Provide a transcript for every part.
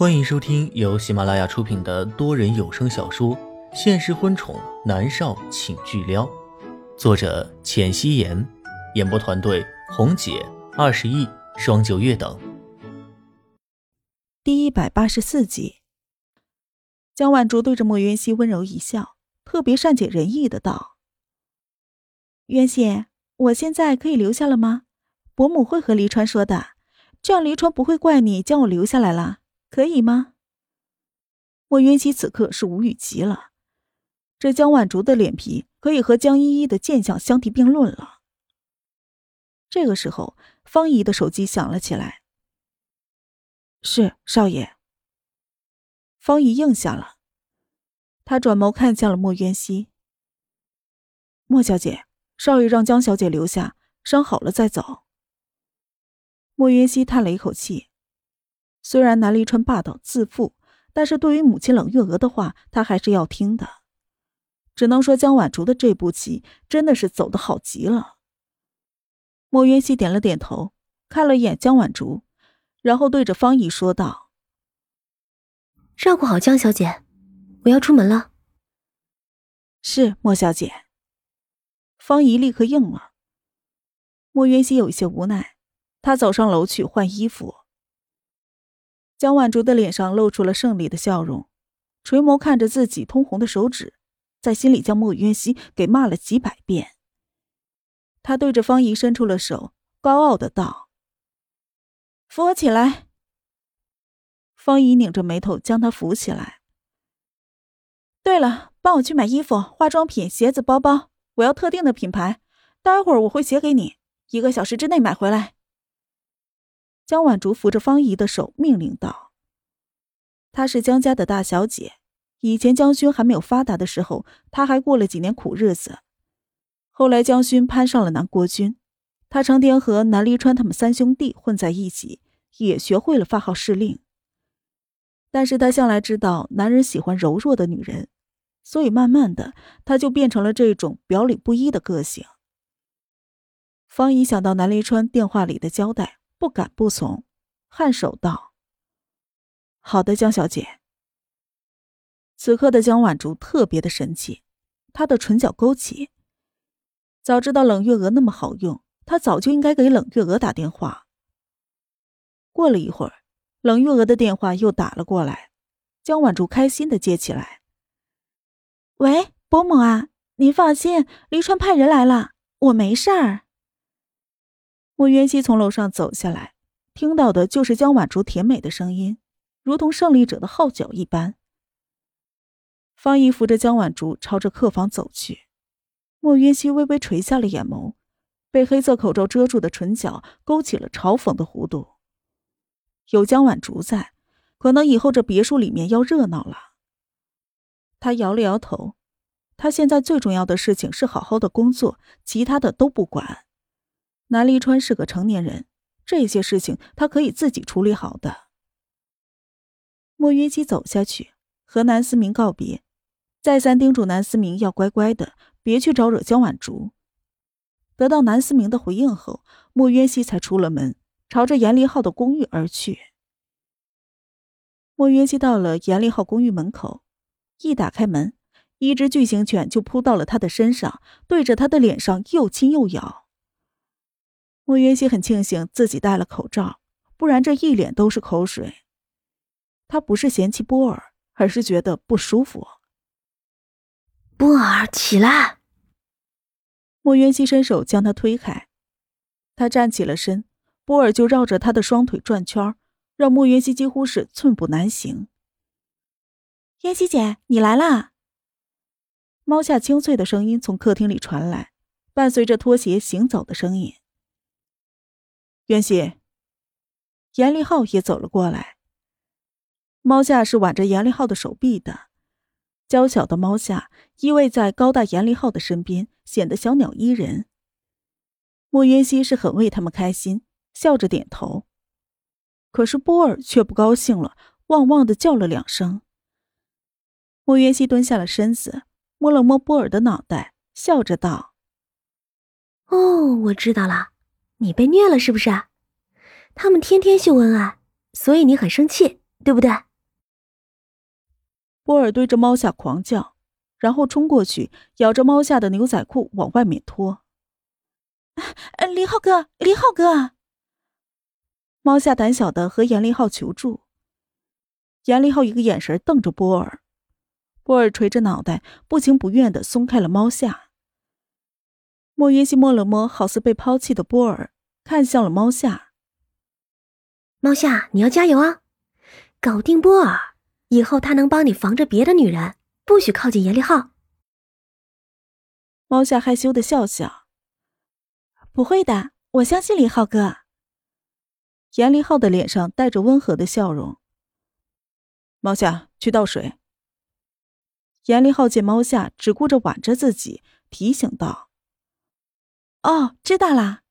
欢迎收听由喜马拉雅出品的多人有声小说《现实婚宠男少请巨撩》，作者：浅汐颜，演播团队：红姐、二十亿、双九月等。第一百八十四集，江晚竹对着莫渊熙温柔一笑，特别善解人意的道：“渊熙，我现在可以留下了吗？伯母会和黎川说的，这样黎川不会怪你将我留下来了。”可以吗？莫云溪此刻是无语极了，这江晚竹的脸皮可以和江依依的贱相相提并论了。这个时候，方姨的手机响了起来。是少爷。方姨应下了，他转眸看向了莫渊熙。莫小姐，少爷让江小姐留下，伤好了再走。莫渊熙叹了一口气。虽然南离川霸道自负，但是对于母亲冷月娥的话，他还是要听的。只能说江晚竹的这步棋真的是走得好极了。莫云熙点了点头，看了一眼江晚竹，然后对着方怡说道：“照顾好江小姐，我要出门了。”是莫小姐。方怡立刻应了。莫云熙有一些无奈，他走上楼去换衣服。江晚竹的脸上露出了胜利的笑容，垂眸看着自己通红的手指，在心里将莫渊熙给骂了几百遍。他对着方怡伸出了手，高傲的道：“扶我起来。”方怡拧着眉头将他扶起来。对了，帮我去买衣服、化妆品、鞋子、包包，我要特定的品牌，待会儿我会写给你，一个小时之内买回来。江晚竹扶着方姨的手，命令道：“她是江家的大小姐。以前江勋还没有发达的时候，她还过了几年苦日子。后来江勋攀上了南国军，她成天和南离川他们三兄弟混在一起，也学会了发号施令。但是她向来知道男人喜欢柔弱的女人，所以慢慢的，她就变成了这种表里不一的个性。”方姨想到南离川电话里的交代。不敢不从，颔首道：“好的，江小姐。”此刻的江晚竹特别的神气，她的唇角勾起。早知道冷月娥那么好用，她早就应该给冷月娥打电话。过了一会儿，冷月娥的电话又打了过来，江晚竹开心的接起来：“喂，伯母啊，您放心，黎川派人来了，我没事儿。”莫渊熙从楼上走下来，听到的就是江晚竹甜美的声音，如同胜利者的号角一般。方毅扶着江晚竹朝着客房走去，莫渊熙微微垂下了眼眸，被黑色口罩遮住的唇角勾起了嘲讽的弧度。有江晚竹在，可能以后这别墅里面要热闹了。他摇了摇头，他现在最重要的事情是好好的工作，其他的都不管。南离川是个成年人，这些事情他可以自己处理好的。莫云熙走下去，和南思明告别，再三叮嘱南思明要乖乖的，别去招惹江晚竹。得到南思明的回应后，莫渊熙才出了门，朝着严立浩的公寓而去。莫渊熙到了严立浩公寓门口，一打开门，一只巨型犬就扑到了他的身上，对着他的脸上又亲又咬。莫云熙很庆幸自己戴了口罩，不然这一脸都是口水。他不是嫌弃波尔，而是觉得不舒服。波尔，起来！莫云熙伸手将他推开，他站起了身，波尔就绕着他的双腿转圈，让莫云熙几乎是寸步难行。妍希姐，你来啦！猫夏清脆的声音从客厅里传来，伴随着拖鞋行走的声音。袁熙，严立浩也走了过来。猫夏是挽着严立浩的手臂的，娇小的猫夏依偎在高大严立浩的身边，显得小鸟依人。莫渊熙是很为他们开心，笑着点头。可是波尔却不高兴了，汪汪的叫了两声。莫渊熙蹲下了身子，摸了摸波尔的脑袋，笑着道：“哦，我知道了。”你被虐了是不是？他们天天秀恩爱，所以你很生气，对不对？波尔对着猫下狂叫，然后冲过去，咬着猫下的牛仔裤往外面拖。林浩哥，林浩哥！猫下胆小的和严立浩求助。严立浩一个眼神瞪着波尔，波尔垂着脑袋，不情不愿的松开了猫下。莫云熙摸了摸好似被抛弃的波尔，看向了猫夏。猫夏，你要加油啊！搞定波尔以后，他能帮你防着别的女人，不许靠近严立浩。猫夏害羞的笑笑：“不会的，我相信李浩哥。”严立浩的脸上带着温和的笑容。猫夏去倒水。严立浩见猫夏只顾着挽着自己，提醒道：“哦，知道啦。”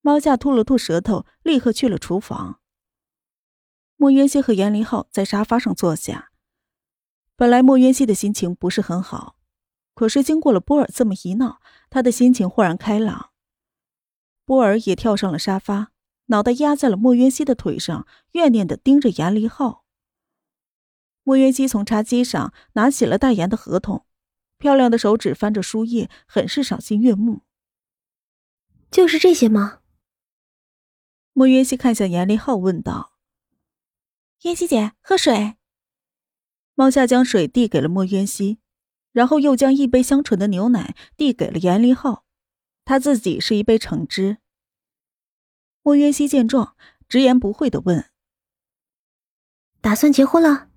猫夏吐了吐舌头，立刻去了厨房。莫渊熙和严立浩在沙发上坐下。本来莫渊熙的心情不是很好，可是经过了波尔这么一闹，他的心情豁然开朗。波尔也跳上了沙发，脑袋压在了莫渊熙的腿上，怨念的盯着严立浩。莫渊熙从茶几上拿起了代言的合同，漂亮的手指翻着书页，很是赏心悦目。就是这些吗？莫渊熙看向严立浩，问道：“渊熙姐，喝水。”猫夏将水递给了莫渊熙，然后又将一杯香醇的牛奶递给了严立浩，他自己是一杯橙汁。莫渊熙见状，直言不讳的问：“打算结婚了？”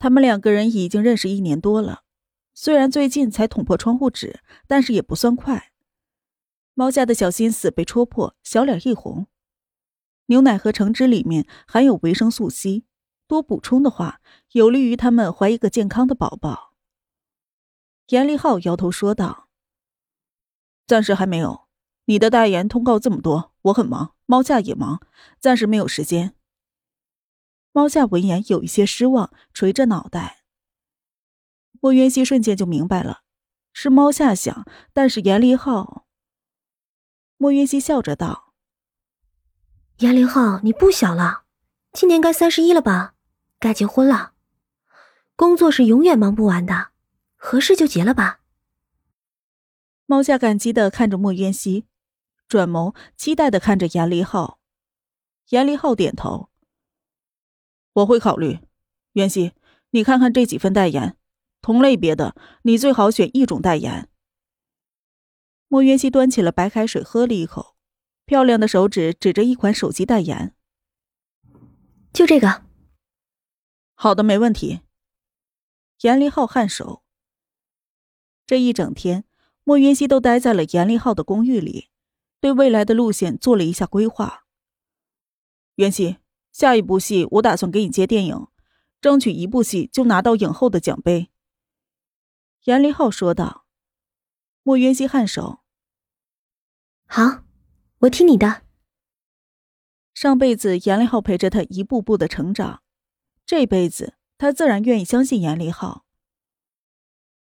他们两个人已经认识一年多了，虽然最近才捅破窗户纸，但是也不算快。猫夏的小心思被戳破，小脸一红。牛奶和橙汁里面含有维生素 C，多补充的话，有利于他们怀一个健康的宝宝。严立浩摇头说道：“暂时还没有，你的代言通告这么多，我很忙，猫夏也忙，暂时没有时间。”猫夏闻言有一些失望，垂着脑袋。莫渊熙瞬间就明白了，是猫夏想，但是严立浩。莫云熙笑着道：“严凌浩，你不小了，今年该三十一了吧？该结婚了。工作是永远忙不完的，合适就结了吧。”猫夏感激的看着莫渊熙，转眸期待的看着严离浩。严离浩点头：“我会考虑。渊熙，你看看这几份代言，同类别的，你最好选一种代言。”莫渊熙端起了白开水，喝了一口，漂亮的手指指着一款手机代言：“就这个。”“好的，没问题。”严立浩颔首。这一整天，莫云熙都待在了严立浩的公寓里，对未来的路线做了一下规划。渊熙，下一部戏我打算给你接电影，争取一部戏就拿到影后的奖杯。”严立浩说道。莫云熙颔首。好，我听你的。上辈子严立浩陪着他一步步的成长，这辈子他自然愿意相信严立浩。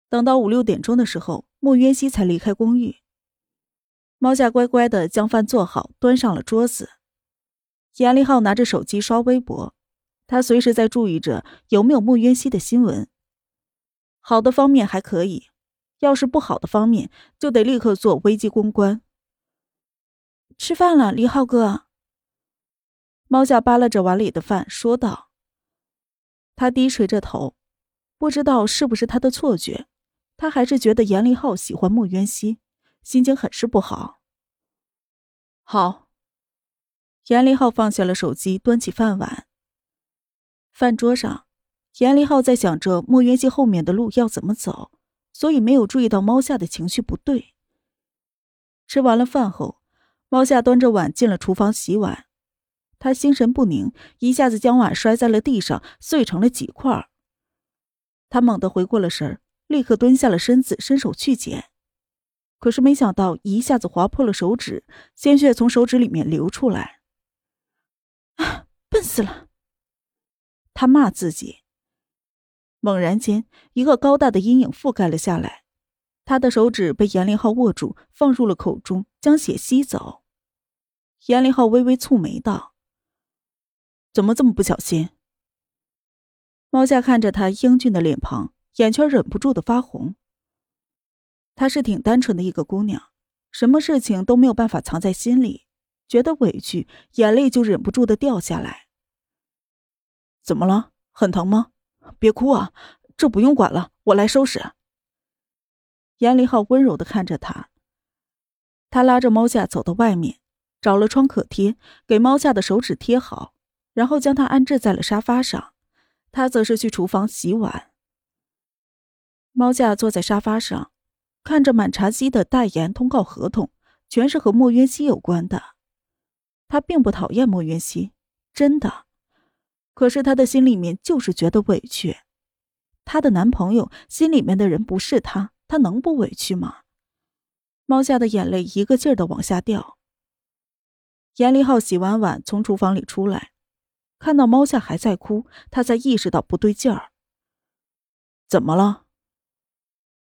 等到五六点钟的时候，穆渊熙才离开公寓。猫夏乖乖的将饭做好，端上了桌子。严立浩拿着手机刷微博，他随时在注意着有没有穆渊熙的新闻。好的方面还可以，要是不好的方面，就得立刻做危机公关。吃饭了，李浩哥。猫夏扒拉着碗里的饭说道。他低垂着头，不知道是不是他的错觉，他还是觉得严立浩喜欢莫渊熙，心情很是不好。好。严立浩放下了手机，端起饭碗。饭桌上，严立浩在想着莫渊熙后面的路要怎么走，所以没有注意到猫夏的情绪不对。吃完了饭后。猫夏端着碗进了厨房洗碗，他心神不宁，一下子将碗摔在了地上，碎成了几块。他猛地回过了神立刻蹲下了身子，伸手去捡，可是没想到一下子划破了手指，鲜血从手指里面流出来。啊，笨死了！他骂自己。猛然间，一个高大的阴影覆盖了下来。他的手指被严凌浩握住，放入了口中，将血吸走。严凌浩微微蹙眉道：“怎么这么不小心？”猫夏看着他英俊的脸庞，眼圈忍不住的发红。她是挺单纯的一个姑娘，什么事情都没有办法藏在心里，觉得委屈，眼泪就忍不住的掉下来。怎么了？很疼吗？别哭啊，这不用管了，我来收拾。严立浩温柔的看着他，他拉着猫夏走到外面，找了创可贴，给猫夏的手指贴好，然后将她安置在了沙发上，他则是去厨房洗碗。猫夏坐在沙发上。看着满茶几的代言通告合同，全是和莫渊熙有关的。他并不讨厌莫渊熙，真的。可是他的心里面就是觉得委屈。他的男朋友心里面的人不是他，他能不委屈吗？猫夏的眼泪一个劲儿的往下掉。严立浩洗完碗从厨房里出来，看到猫夏还在哭，他才意识到不对劲儿。怎么了？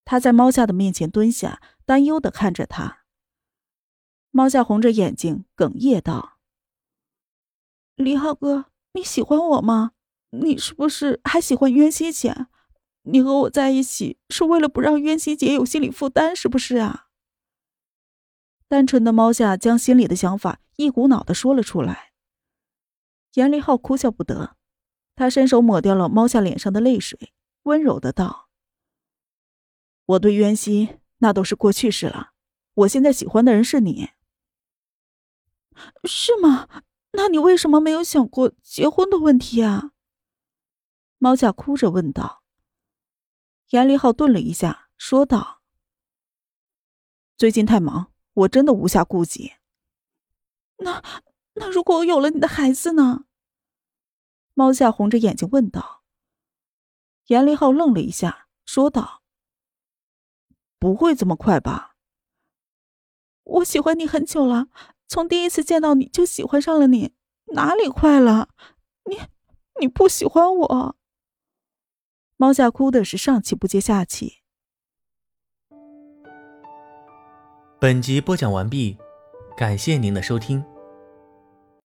他在猫夏的面前蹲下，担忧的看着他。猫夏红着眼睛，哽咽道：“李浩哥，你喜欢我吗？你是不是还喜欢渊希姐？你和我在一起是为了不让渊希姐有心理负担，是不是啊？”单纯的猫夏将心里的想法一股脑的说了出来。严立浩哭笑不得，他伸手抹掉了猫夏脸上的泪水，温柔的道。我对渊熙那都是过去式了，我现在喜欢的人是你，是吗？那你为什么没有想过结婚的问题啊？猫夏哭着问道。严立浩顿了一下，说道：“最近太忙，我真的无暇顾及。那那如果我有了你的孩子呢？”猫夏红着眼睛问道。严立浩愣了一下，说道。不会这么快吧？我喜欢你很久了，从第一次见到你就喜欢上了你，哪里快了？你你不喜欢我？猫夏哭的是上气不接下气。本集播讲完毕，感谢您的收听。